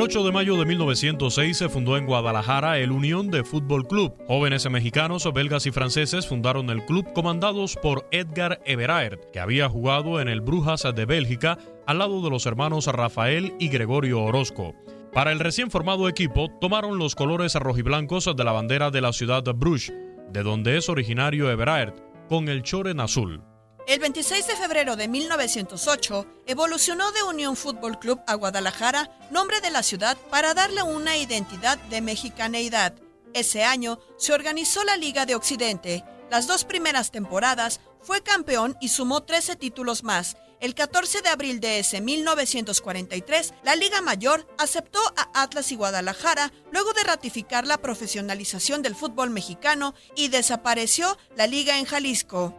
El 8 de mayo de 1906 se fundó en Guadalajara el Unión de Fútbol Club. Jóvenes mexicanos, belgas y franceses fundaron el club comandados por Edgar Everaert, que había jugado en el Brujas de Bélgica al lado de los hermanos Rafael y Gregorio Orozco. Para el recién formado equipo tomaron los colores rojiblancos de la bandera de la ciudad de Bruges, de donde es originario Everaert, con el choren azul. El 26 de febrero de 1908 evolucionó de Unión Fútbol Club a Guadalajara, nombre de la ciudad, para darle una identidad de mexicaneidad. Ese año se organizó la Liga de Occidente. Las dos primeras temporadas fue campeón y sumó 13 títulos más. El 14 de abril de ese 1943, la Liga Mayor aceptó a Atlas y Guadalajara luego de ratificar la profesionalización del fútbol mexicano y desapareció la Liga en Jalisco.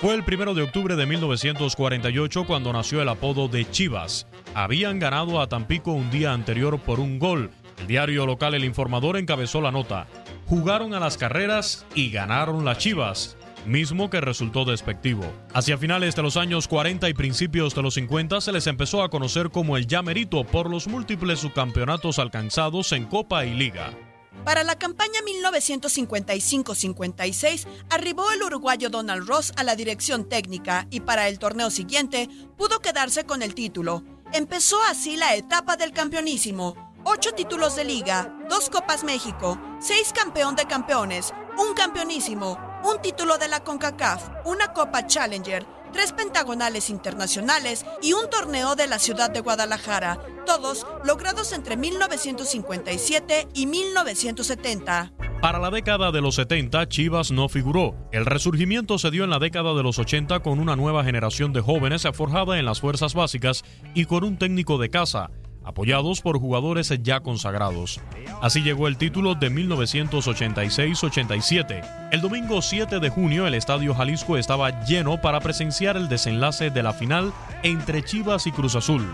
Fue el primero de octubre de 1948 cuando nació el apodo de Chivas. Habían ganado a Tampico un día anterior por un gol. El diario local El Informador encabezó la nota. Jugaron a las carreras y ganaron las Chivas, mismo que resultó despectivo. Hacia finales de los años 40 y principios de los 50 se les empezó a conocer como el Llamerito por los múltiples subcampeonatos alcanzados en Copa y Liga. Para la campaña 1955-56 arribó el uruguayo Donald Ross a la dirección técnica y para el torneo siguiente pudo quedarse con el título. Empezó así la etapa del campeonísimo. Ocho títulos de liga, dos Copas México, seis campeón de campeones, un campeonísimo, un título de la CONCACAF, una Copa Challenger, tres pentagonales internacionales y un torneo de la ciudad de Guadalajara, todos logrados entre 1957 y 1970. Para la década de los 70, Chivas no figuró. El resurgimiento se dio en la década de los 80 con una nueva generación de jóvenes forjada en las fuerzas básicas y con un técnico de casa, apoyados por jugadores ya consagrados. Así llegó el título de 1986-87. El domingo 7 de junio el Estadio Jalisco estaba lleno para presenciar el desenlace de la final entre Chivas y Cruz Azul.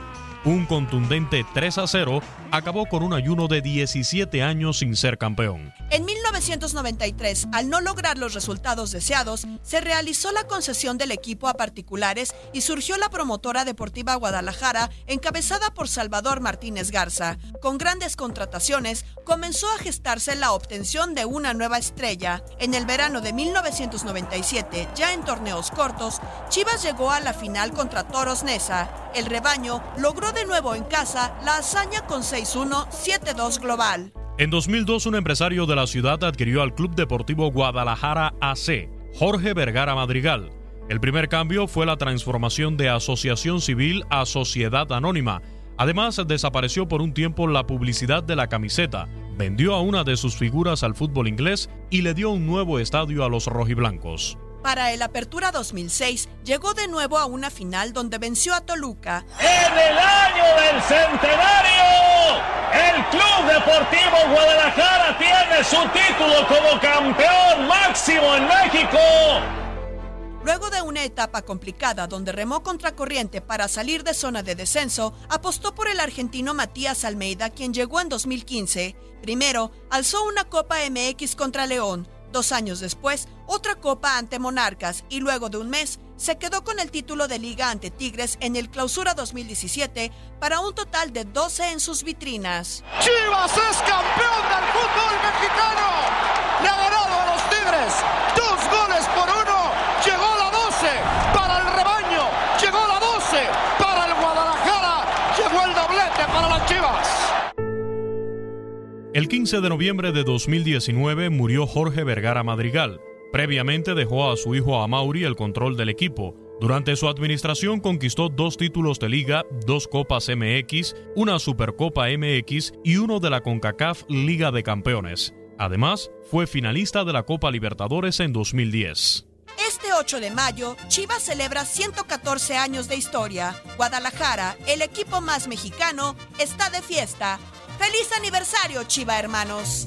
Un contundente 3 a 0 acabó con un ayuno de 17 años sin ser campeón. En 1993, al no lograr los resultados deseados, se realizó la concesión del equipo a particulares y surgió la promotora deportiva Guadalajara, encabezada por Salvador Martínez Garza. Con grandes contrataciones, comenzó a gestarse la obtención de una nueva estrella. En el verano de 1997, ya en torneos cortos, Chivas llegó a la final contra Toros Nesa. El rebaño logró de nuevo en casa la hazaña con 6-1, 7-2 global. En 2002, un empresario de la ciudad adquirió al Club Deportivo Guadalajara AC, Jorge Vergara Madrigal. El primer cambio fue la transformación de asociación civil a sociedad anónima. Además, desapareció por un tiempo la publicidad de la camiseta, vendió a una de sus figuras al fútbol inglés y le dio un nuevo estadio a los rojiblancos. Para el Apertura 2006, llegó de nuevo a una final donde venció a Toluca. En el año del centenario, el Club Deportivo Guadalajara tiene su título como campeón máximo en México. Luego de una etapa complicada donde remó contracorriente para salir de zona de descenso, apostó por el argentino Matías Almeida, quien llegó en 2015. Primero, alzó una Copa MX contra León, Dos años después, otra copa ante Monarcas y luego de un mes se quedó con el título de liga ante Tigres en el Clausura 2017 para un total de 12 en sus vitrinas. Chivas es campeón del fútbol mexicano. Le ha ganado a los Tigres dos goles por uno. Llegó El 15 de noviembre de 2019 murió Jorge Vergara Madrigal. Previamente dejó a su hijo Amauri el control del equipo. Durante su administración conquistó dos títulos de liga, dos Copas MX, una Supercopa MX y uno de la CONCACAF Liga de Campeones. Además, fue finalista de la Copa Libertadores en 2010. Este 8 de mayo, Chivas celebra 114 años de historia. Guadalajara, el equipo más mexicano, está de fiesta. ¡Feliz aniversario, Chiva hermanos!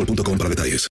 boostmobile.com para detalles.